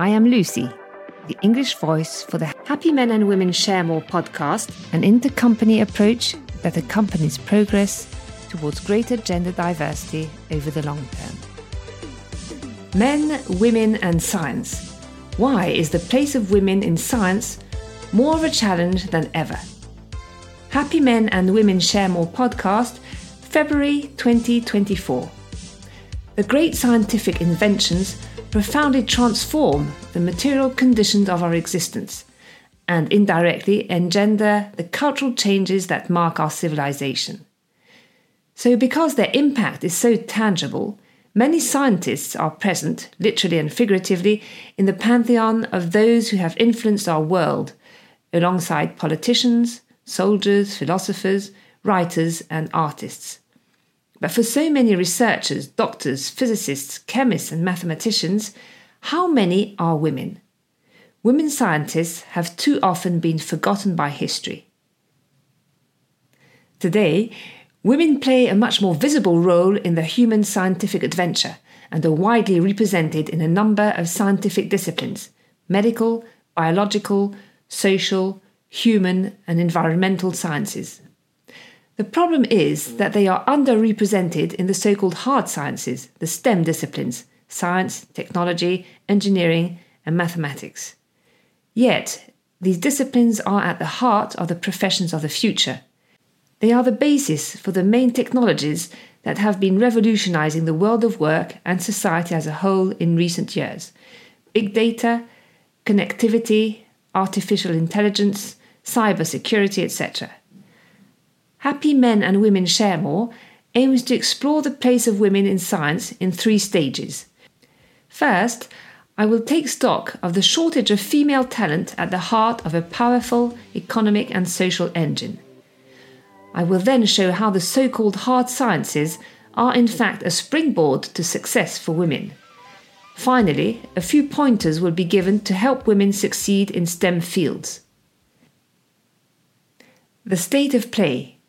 I am Lucy, the English voice for the Happy Men and Women Share More podcast, an intercompany approach that accompanies progress towards greater gender diversity over the long term. Men, women, and science. Why is the place of women in science more of a challenge than ever? Happy Men and Women Share More podcast, February 2024. The great scientific inventions profoundly transform the material conditions of our existence and indirectly engender the cultural changes that mark our civilization. So, because their impact is so tangible, many scientists are present, literally and figuratively, in the pantheon of those who have influenced our world, alongside politicians, soldiers, philosophers, writers, and artists. But for so many researchers, doctors, physicists, chemists, and mathematicians, how many are women? Women scientists have too often been forgotten by history. Today, Women play a much more visible role in the human scientific adventure and are widely represented in a number of scientific disciplines medical, biological, social, human, and environmental sciences. The problem is that they are underrepresented in the so called hard sciences, the STEM disciplines science, technology, engineering, and mathematics. Yet, these disciplines are at the heart of the professions of the future they are the basis for the main technologies that have been revolutionizing the world of work and society as a whole in recent years big data, connectivity, artificial intelligence, cybersecurity, etc. Happy Men and Women Share More aims to explore the place of women in science in three stages. First, I will take stock of the shortage of female talent at the heart of a powerful economic and social engine. I will then show how the so called hard sciences are in fact a springboard to success for women. Finally, a few pointers will be given to help women succeed in STEM fields. The state of play.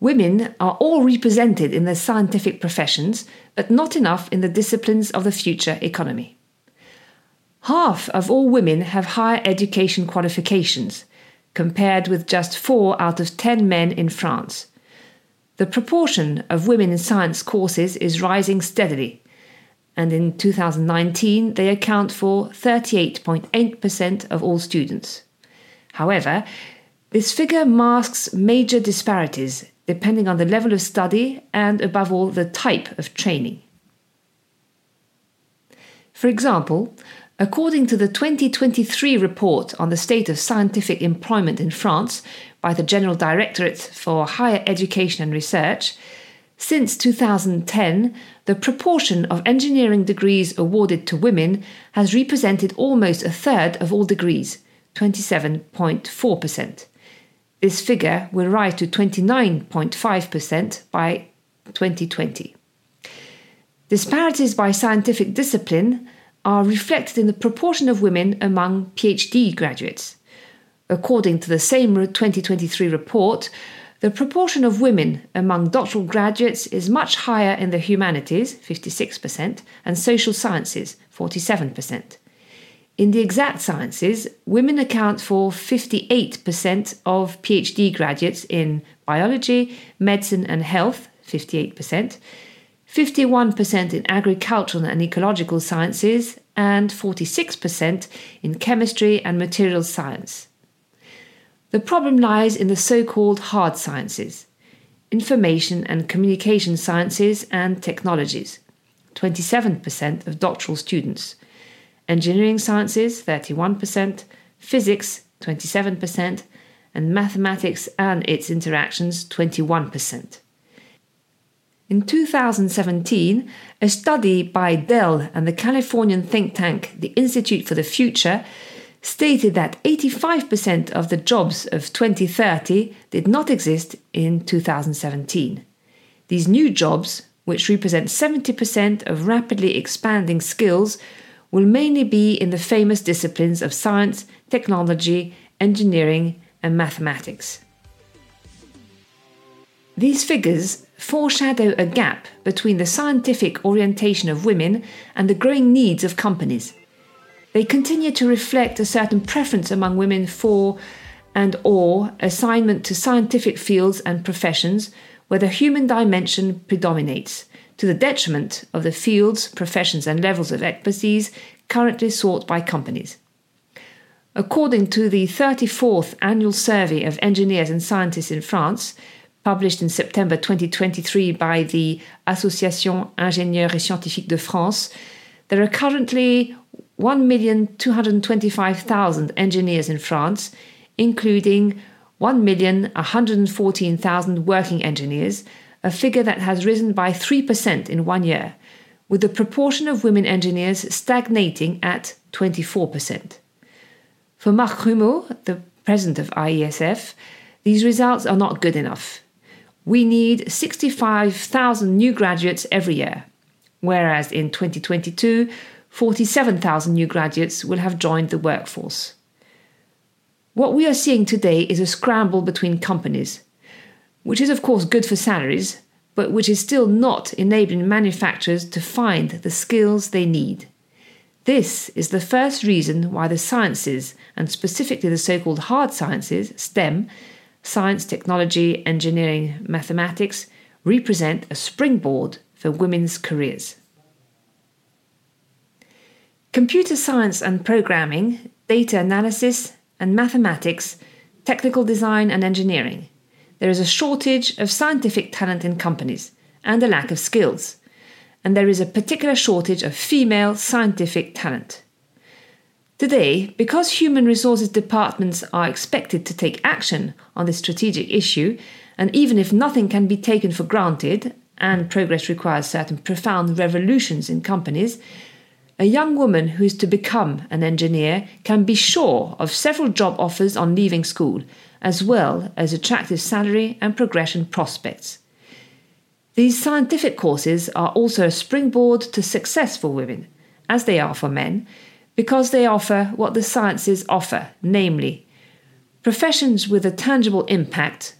Women are all represented in the scientific professions, but not enough in the disciplines of the future economy. Half of all women have higher education qualifications, compared with just 4 out of 10 men in France. The proportion of women in science courses is rising steadily, and in 2019 they account for 38.8% of all students. However, this figure masks major disparities depending on the level of study and, above all, the type of training. For example, According to the 2023 report on the state of scientific employment in France by the General Directorate for Higher Education and Research, since 2010, the proportion of engineering degrees awarded to women has represented almost a third of all degrees, 27.4%. This figure will rise to 29.5% by 2020. Disparities by scientific discipline are reflected in the proportion of women among PhD graduates. According to the same 2023 report, the proportion of women among doctoral graduates is much higher in the humanities, 56%, and social sciences, 47%. In the exact sciences, women account for 58% of PhD graduates in biology, medicine, and health, 58%, 51% in agricultural and ecological sciences, and 46% in chemistry and materials science. The problem lies in the so called hard sciences information and communication sciences and technologies, 27% of doctoral students, engineering sciences, 31%, physics, 27%, and mathematics and its interactions, 21%. In 2017, a study by Dell and the Californian think tank, the Institute for the Future, stated that 85% of the jobs of 2030 did not exist in 2017. These new jobs, which represent 70% of rapidly expanding skills, will mainly be in the famous disciplines of science, technology, engineering, and mathematics. These figures foreshadow a gap between the scientific orientation of women and the growing needs of companies. they continue to reflect a certain preference among women for and or assignment to scientific fields and professions where the human dimension predominates, to the detriment of the fields, professions, and levels of expertise currently sought by companies. According to the 34th Annual Survey of Engineers and Scientists in France, published in September 2023 by the Association Ingénieurs et Scientifiques de France, there are currently 1,225,000 engineers in France, including 1,114,000 working engineers, a figure that has risen by 3% in one year, with the proportion of women engineers stagnating at 24%. For Marc Rumeau, the president of IESF, these results are not good enough. We need 65,000 new graduates every year, whereas in 2022, 47,000 new graduates will have joined the workforce. What we are seeing today is a scramble between companies, which is of course good for salaries, but which is still not enabling manufacturers to find the skills they need. This is the first reason why the sciences, and specifically the so called hard sciences, STEM, science, technology, engineering, mathematics, represent a springboard for women's careers. Computer science and programming, data analysis, and mathematics, technical design, and engineering. There is a shortage of scientific talent in companies and a lack of skills, and there is a particular shortage of female scientific talent. Today, because human resources departments are expected to take action on this strategic issue, and even if nothing can be taken for granted, and progress requires certain profound revolutions in companies, a young woman who is to become an engineer can be sure of several job offers on leaving school, as well as attractive salary and progression prospects. These scientific courses are also a springboard to success for women, as they are for men, because they offer what the sciences offer, namely, professions with a tangible impact,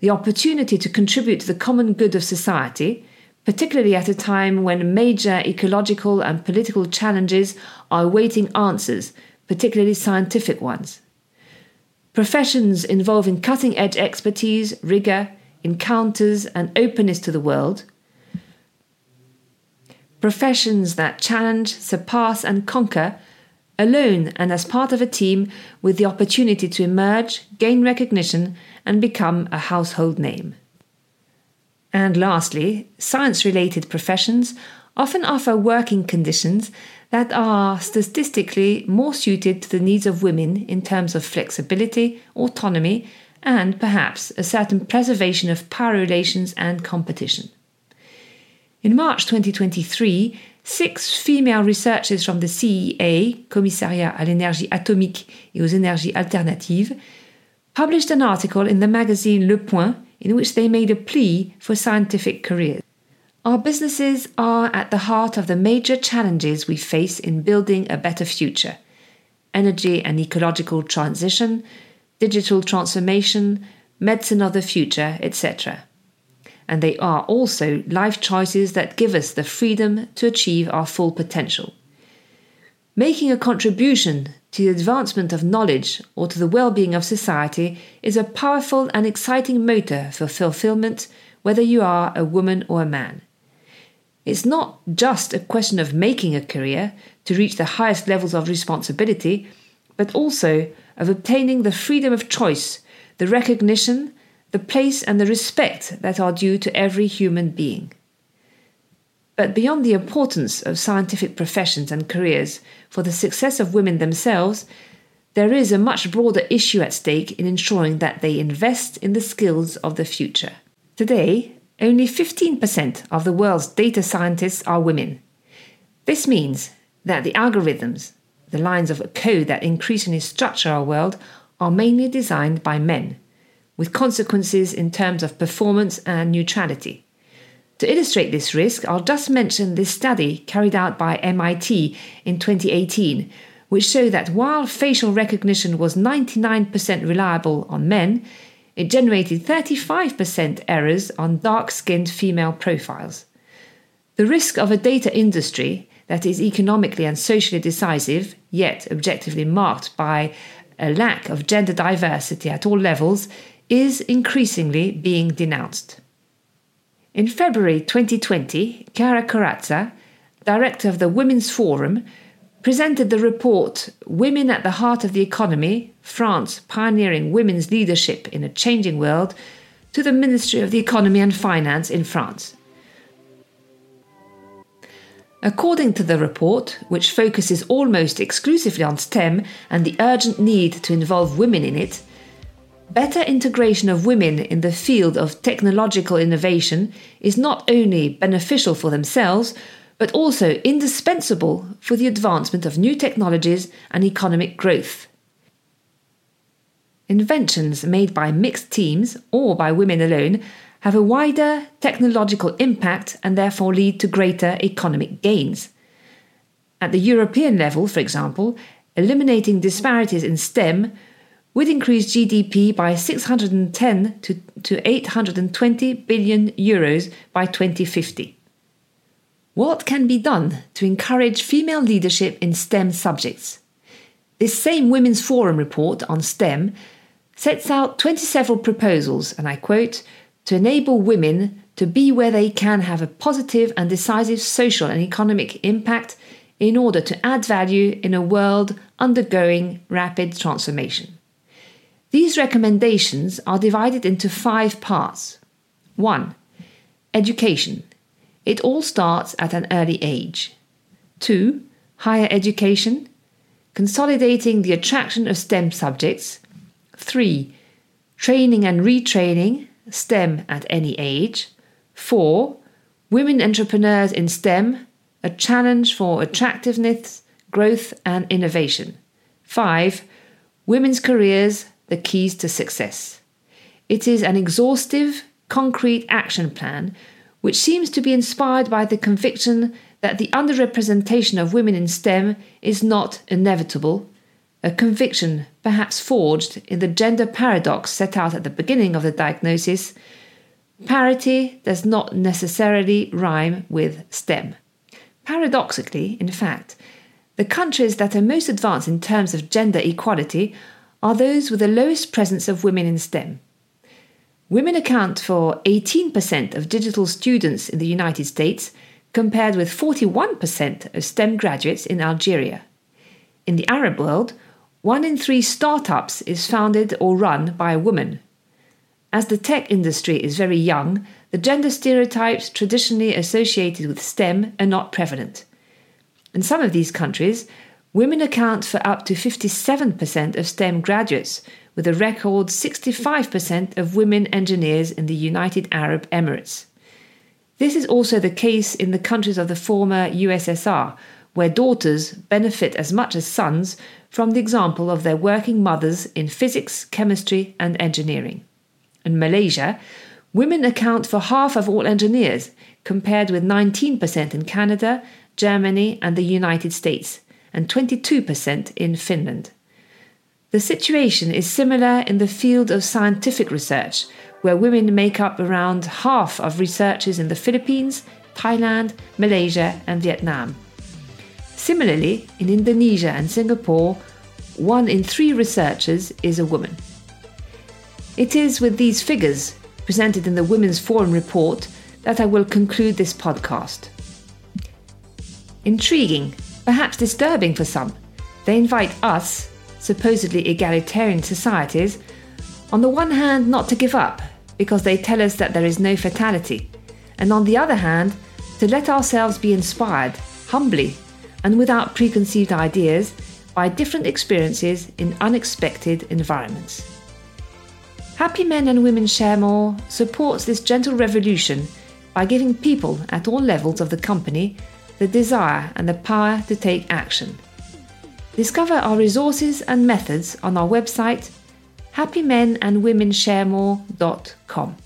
the opportunity to contribute to the common good of society, particularly at a time when major ecological and political challenges are awaiting answers, particularly scientific ones. Professions involving cutting edge expertise, rigour, encounters, and openness to the world. Professions that challenge, surpass, and conquer alone and as part of a team with the opportunity to emerge, gain recognition, and become a household name. And lastly, science related professions often offer working conditions that are statistically more suited to the needs of women in terms of flexibility, autonomy, and perhaps a certain preservation of power relations and competition. In March 2023, six female researchers from the CEA, Commissariat à l'énergie atomique et aux énergies alternatives, published an article in the magazine Le Point in which they made a plea for scientific careers. Our businesses are at the heart of the major challenges we face in building a better future energy and ecological transition, digital transformation, medicine of the future, etc and they are also life choices that give us the freedom to achieve our full potential. Making a contribution to the advancement of knowledge or to the well being of society is a powerful and exciting motor for fulfillment, whether you are a woman or a man. It's not just a question of making a career to reach the highest levels of responsibility, but also of obtaining the freedom of choice, the recognition, the place and the respect that are due to every human being. But beyond the importance of scientific professions and careers for the success of women themselves, there is a much broader issue at stake in ensuring that they invest in the skills of the future. Today, only 15% of the world's data scientists are women. This means that the algorithms, the lines of code that increasingly structure our world, are mainly designed by men with consequences in terms of performance and neutrality. To illustrate this risk, I'll just mention this study carried out by MIT in 2018, which showed that while facial recognition was 99% reliable on men, it generated 35% errors on dark skinned female profiles. The risk of a data industry that is economically and socially decisive, yet objectively marked by a lack of gender diversity at all levels, is increasingly being denounced. In February 2020, Chiara Corazza, director of the Women's Forum, presented the report Women at the Heart of the Economy France Pioneering Women's Leadership in a Changing World to the Ministry of the Economy and Finance in France. According to the report, which focuses almost exclusively on STEM and the urgent need to involve women in it, better integration of women in the field of technological innovation is not only beneficial for themselves, but also indispensable for the advancement of new technologies and economic growth. Inventions made by mixed teams or by women alone have a wider technological impact and therefore lead to greater economic gains. At the European level, for example, eliminating disparities in STEM would increase GDP by 610 to, to 820 billion euros by 2050. What can be done to encourage female leadership in STEM subjects? This same Women's Forum report on STEM sets out 27 proposals, and I quote, to enable women to be where they can have a positive and decisive social and economic impact in order to add value in a world undergoing rapid transformation. These recommendations are divided into five parts. 1. Education. It all starts at an early age. 2. Higher education. Consolidating the attraction of STEM subjects. 3. Training and retraining STEM at any age. 4. Women entrepreneurs in STEM, a challenge for attractiveness, growth, and innovation. 5. Women's careers, the keys to success. It is an exhaustive, concrete action plan which seems to be inspired by the conviction that the underrepresentation of women in STEM is not inevitable, a conviction perhaps forged in the gender paradox set out at the beginning of the diagnosis. Parity does not necessarily rhyme with STEM. Paradoxically, in fact, the countries that are most advanced in terms of gender equality are those with the lowest presence of women in STEM. Women account for 18% of digital students in the United States, compared with 41% of STEM graduates in Algeria. In the Arab world, one in three startups is founded or run by a woman. As the tech industry is very young, the gender stereotypes traditionally associated with STEM are not prevalent. In some of these countries, women account for up to 57% of STEM graduates, with a record 65% of women engineers in the United Arab Emirates. This is also the case in the countries of the former USSR, where daughters benefit as much as sons from the example of their working mothers in physics, chemistry, and engineering. In Malaysia, women account for half of all engineers, compared with 19% in Canada, Germany, and the United States, and 22% in Finland. The situation is similar in the field of scientific research, where women make up around half of researchers in the Philippines, Thailand, Malaysia, and Vietnam. Similarly, in Indonesia and Singapore, one in three researchers is a woman. It is with these figures, presented in the Women's Forum report, that I will conclude this podcast. Intriguing, perhaps disturbing for some, they invite us, supposedly egalitarian societies, on the one hand, not to give up, because they tell us that there is no fatality, and on the other hand, to let ourselves be inspired, humbly, and without preconceived ideas by different experiences in unexpected environments. Happy Men and Women Share More supports this gentle revolution by giving people at all levels of the company the desire and the power to take action. Discover our resources and methods on our website happymenandwomensharemore.com.